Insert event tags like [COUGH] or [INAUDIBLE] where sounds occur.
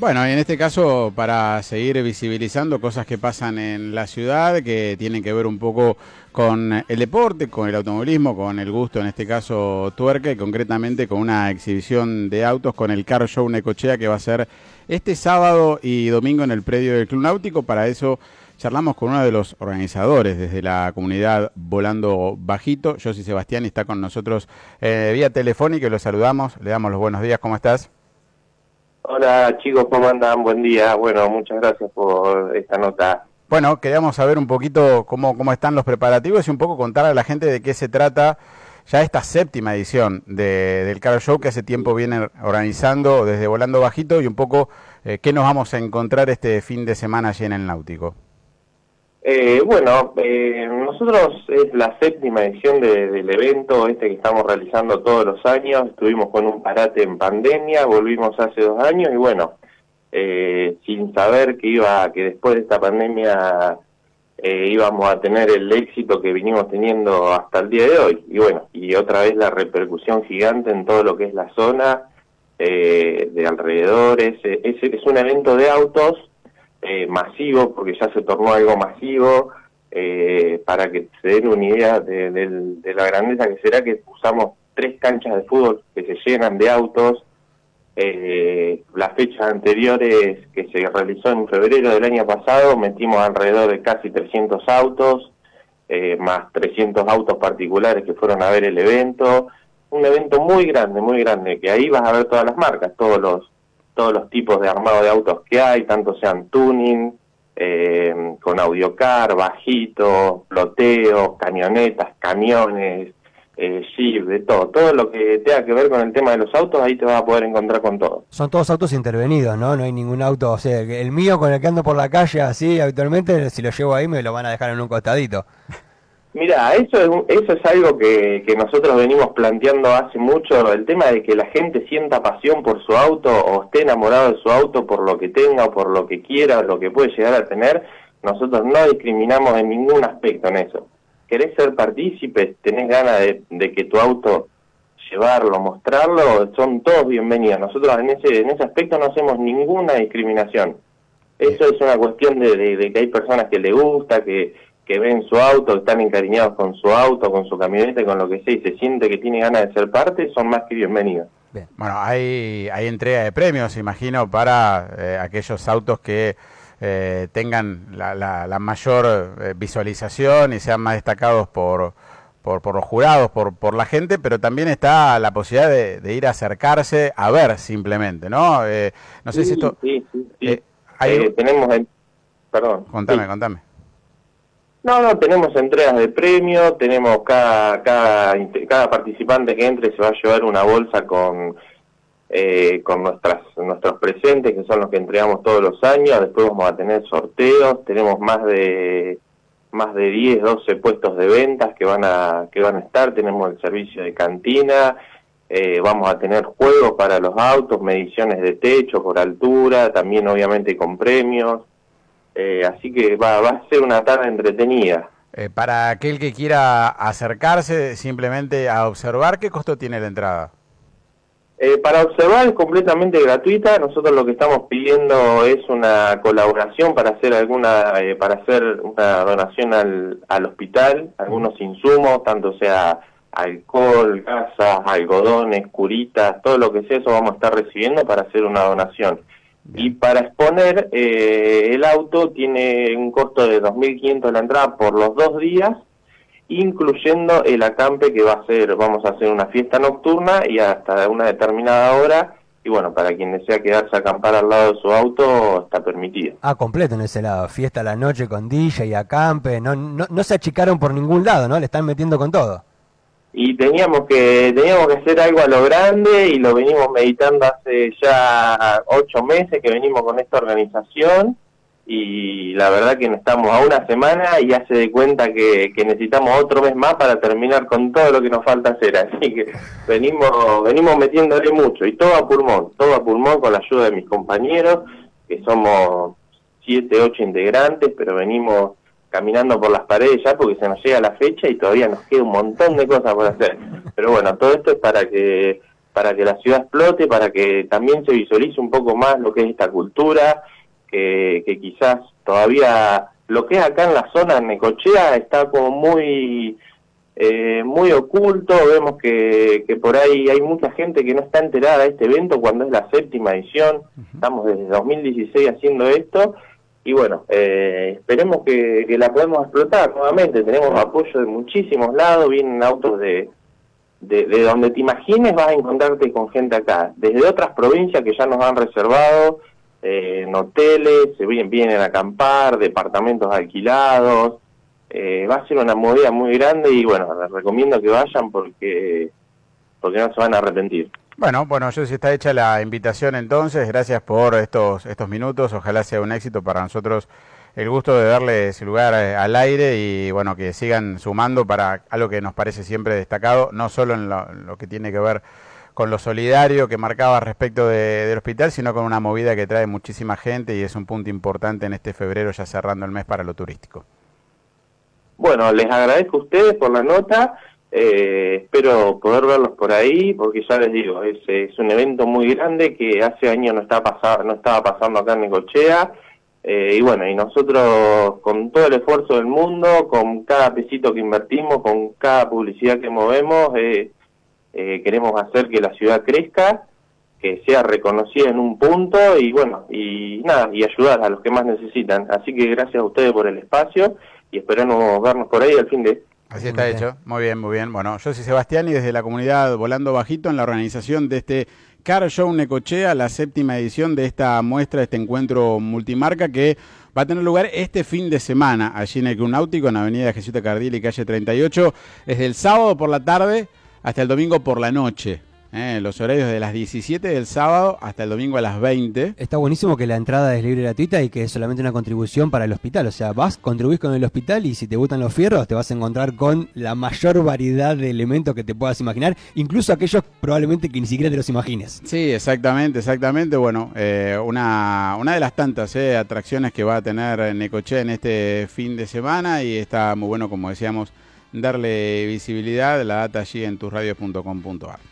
Bueno, y en este caso para seguir visibilizando cosas que pasan en la ciudad, que tienen que ver un poco con el deporte, con el automovilismo, con el gusto, en este caso tuerca, y concretamente con una exhibición de autos con el Car Show Necochea que va a ser este sábado y domingo en el predio del Club Náutico. Para eso charlamos con uno de los organizadores desde la comunidad Volando Bajito, José Sebastián, está con nosotros eh, vía telefónica lo saludamos, le damos los buenos días, ¿cómo estás? Hola chicos, ¿cómo andan? Buen día. Bueno, muchas gracias por esta nota. Bueno, queríamos saber un poquito cómo, cómo están los preparativos y un poco contar a la gente de qué se trata ya esta séptima edición de, del Car Show que hace tiempo viene organizando desde Volando Bajito y un poco eh, qué nos vamos a encontrar este fin de semana allí en el Náutico. Eh, bueno, eh, nosotros es la séptima edición del evento este que estamos realizando todos los años. Estuvimos con un parate en pandemia, volvimos hace dos años y bueno, eh, sin saber que iba, que después de esta pandemia eh, íbamos a tener el éxito que vinimos teniendo hasta el día de hoy. Y bueno, y otra vez la repercusión gigante en todo lo que es la zona eh, de alrededores. Es, es un evento de autos eh, masivo, porque ya se tornó algo masivo, eh, para que se den una idea de, la grandeza que será que usamos tres canchas de fútbol que se llenan de autos. Eh, las fechas anteriores que se realizó en febrero del año pasado metimos alrededor de casi 300 autos, eh, más 300 autos particulares que fueron a ver el evento. Un evento muy grande, muy grande, que ahí vas a ver todas las marcas, todos los todos los tipos de armado de autos que hay, tanto sean tuning, eh, con audiocar, bajito, ploteo, camionetas, camiones, eh, jeep, de todo. Todo lo que tenga que ver con el tema de los autos, ahí te vas a poder encontrar con todo. Son todos autos intervenidos, ¿no? No hay ningún auto, o sea, el mío con el que ando por la calle así habitualmente, si lo llevo ahí me lo van a dejar en un costadito. Mira, eso es, eso es algo que, que nosotros venimos planteando hace mucho, el tema de que la gente sienta pasión por su auto o esté enamorado de su auto por lo que tenga o por lo que quiera o lo que puede llegar a tener, nosotros no discriminamos en ningún aspecto en eso. ¿Querés ser partícipe? ¿Tenés ganas de, de que tu auto llevarlo, mostrarlo? Son todos bienvenidos. Nosotros en ese, en ese aspecto no hacemos ninguna discriminación. Eso es una cuestión de, de que hay personas que le gusta, que que ven su auto, están encariñados con su auto, con su camioneta, con lo que sea, y se siente que tiene ganas de ser parte, son más que bienvenidos. Bueno, hay, hay entrega de premios, imagino, para eh, aquellos autos que eh, tengan la, la, mayor eh, visualización y sean más destacados por, por, por, los jurados, por, por la gente, pero también está la posibilidad de, ir a acercarse a ver simplemente, ¿no? no sé si esto... Sí, sí, sí. tenemos... El... Perdón. Contame, contame. No, no, tenemos entregas de premio, tenemos cada, cada, cada participante que entre se va a llevar una bolsa con, eh, con nuestras, nuestros presentes, que son los que entregamos todos los años, después vamos a tener sorteos, tenemos más de más de 10, 12 puestos de ventas que van a, que van a estar, tenemos el servicio de cantina, eh, vamos a tener juegos para los autos, mediciones de techo por altura, también obviamente con premios, eh, así que va, va a ser una tarde entretenida. Eh, para aquel que quiera acercarse simplemente a observar, ¿qué costo tiene la entrada? Eh, para observar es completamente gratuita. Nosotros lo que estamos pidiendo es una colaboración para hacer alguna, para hacer una donación al, al hospital, algunos insumos, tanto sea alcohol, gasas, algodones, curitas, todo lo que sea, eso vamos a estar recibiendo para hacer una donación. Y para exponer, eh, el auto tiene un costo de 2.500 la entrada por los dos días, incluyendo el acampe que va a ser, vamos a hacer una fiesta nocturna y hasta una determinada hora. Y bueno, para quien desea quedarse a acampar al lado de su auto, está permitido. Ah, completo en ese lado. Fiesta a la noche con DJ y acampe. No, no, no se achicaron por ningún lado, ¿no? Le están metiendo con todo y teníamos que teníamos que hacer algo a lo grande y lo venimos meditando hace ya ocho meses que venimos con esta organización y la verdad que estamos a una semana y ya se de cuenta que, que necesitamos otro mes más para terminar con todo lo que nos falta hacer [LAUGHS] así que venimos venimos metiéndole mucho y todo a pulmón todo a pulmón con la ayuda de mis compañeros que somos siete ocho integrantes pero venimos caminando por las paredes ya porque se nos llega la fecha y todavía nos queda un montón de cosas por hacer. Pero bueno, todo esto es para que para que la ciudad explote, para que también se visualice un poco más lo que es esta cultura, que, que quizás todavía lo que es acá en la zona de Necochea está como muy eh, muy oculto, vemos que, que por ahí hay mucha gente que no está enterada de este evento cuando es la séptima edición, estamos desde 2016 haciendo esto y bueno, eh, esperemos que, la podemos explotar nuevamente, tenemos apoyo de muchísimos lados, vienen autos de, de, de, donde te imagines vas a encontrarte con gente acá, desde otras provincias que ya nos han reservado, eh, en hoteles, se vienen, vienen a acampar, departamentos alquilados, eh, va a ser una movida muy grande y bueno, les recomiendo que vayan porque, porque no se van a arrepentir. Bueno, bueno, yo si está hecha la invitación entonces, gracias por estos, estos minutos, ojalá sea un éxito para nosotros. El gusto de darle ese lugar eh, al aire y bueno, que sigan sumando para algo que nos parece siempre destacado, no solo en lo, lo que tiene que ver con lo solidario que marcaba respecto de, del hospital, sino con una movida que trae muchísima gente y es un punto importante en este febrero ya cerrando el mes para lo turístico. Bueno, les agradezco a ustedes por la nota, eh, espero poder verlos por ahí, porque ya les digo, es, un evento muy grande que hace años no, está pasado, no estaba pasando acá en Necochea, eh, y bueno, y nosotros con todo el esfuerzo del mundo, con cada pesito que invertimos, con cada publicidad que movemos, eh, eh, queremos hacer que la ciudad crezca, que sea reconocida en un punto y bueno, y nada, y ayudar a los que más necesitan. Así que gracias a ustedes por el espacio y esperamos vernos por ahí al fin de... Así está hecho, muy bien, muy bien. Bueno, yo soy Sebastián y desde la comunidad Volando Bajito en la organización de este Car Show Necochea, la séptima edición de esta muestra, este encuentro multimarca que va a tener lugar este fin de semana allí en el Club Náutico, en Avenida Jesús Cardiel y calle 38, desde el sábado por la tarde hasta el domingo por la noche. Eh, los horarios de las 17 del sábado hasta el domingo a las 20. Está buenísimo que la entrada es libre y gratuita y que es solamente una contribución para el hospital. O sea, vas, contribuís con el hospital y si te gustan los fierros te vas a encontrar con la mayor variedad de elementos que te puedas imaginar, incluso aquellos probablemente que ni siquiera te los imagines. Sí, exactamente, exactamente. Bueno, eh, una, una de las tantas eh, atracciones que va a tener Necoche en este fin de semana y está muy bueno, como decíamos, darle visibilidad. La data allí en turradios.com.ar.